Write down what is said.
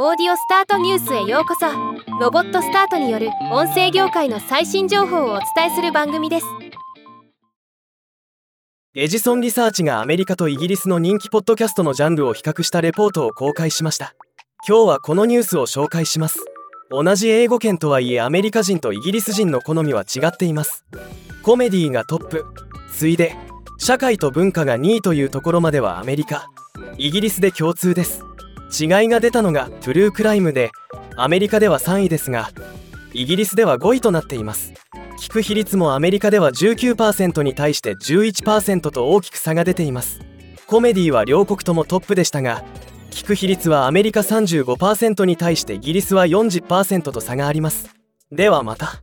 オーディオスタートニュースへようこそ。ロボットスタートによる音声業界の最新情報をお伝えする番組です。エジソンリサーチがアメリカとイギリスの人気ポッドキャストのジャンルを比較したレポートを公開しました。今日はこのニュースを紹介します。同じ英語圏とはいえアメリカ人とイギリス人の好みは違っています。コメディーがトップ。次いで。社会と文化が2位というところまではアメリカ。イギリスで共通です。違いが出たのがトゥルークライムでアメリカでは3位ですがイギリスでは5位となっています。聞く比率もアメリカでは19%に対して11%と大きく差が出ています。コメディは両国ともトップでしたが聞く比率はアメリカ35%に対してイギリスは40%と差があります。ではまた。